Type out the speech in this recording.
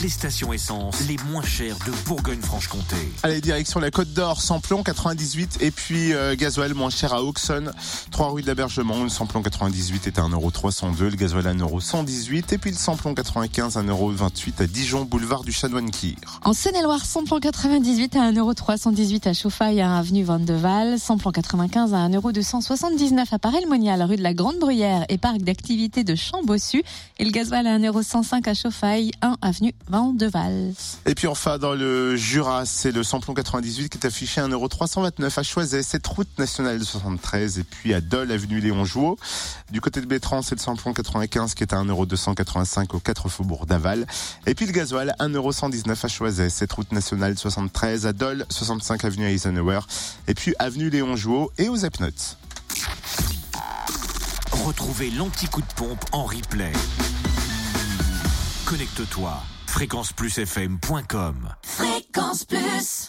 Toutes les stations essence les moins chères de Bourgogne-Franche-Comté. Allez, direction la Côte d'Or, samplon 98 et puis euh, gasoil moins cher à Auxonne, 3 rue de l'Abergement. Le samplon 98 est à 1,302€, le gasoil à 1,118€ et puis le samplon 95 à 1,28€ à Dijon, boulevard du Chanoine-Kir. En Saône-et-Loire, samplon 98 à 1,318€ à Chauffaille, à avenue Vandeval, samplon 95 à 1,279€ à Paray-le-Monial, rue de la Grande Bruyère et parc d'activités de Chambossu et le gasoil à 1,105€ à Chauffaille, 1 avenue Et puis enfin dans le Jura, c'est le samplon 98 qui est affiché à 1,329€ à Choiset, cette route nationale de 73 et puis à Dole, avenue Léon Jouot. Du côté de Bétran, c'est le samplon 95 qui est à 1,285€ au 4 faubourg d'Aval. Et puis le gasoil, 1,119€ à Choiset, cette route nationale 73 à Dole, 65 avenue Eisenhower et puis avenue Léon Jouot et aux Epnotes. Retrouvez l'anti-coup de pompe en replay. Connecte-toi fréquenceplusfm.com Fréquence Plus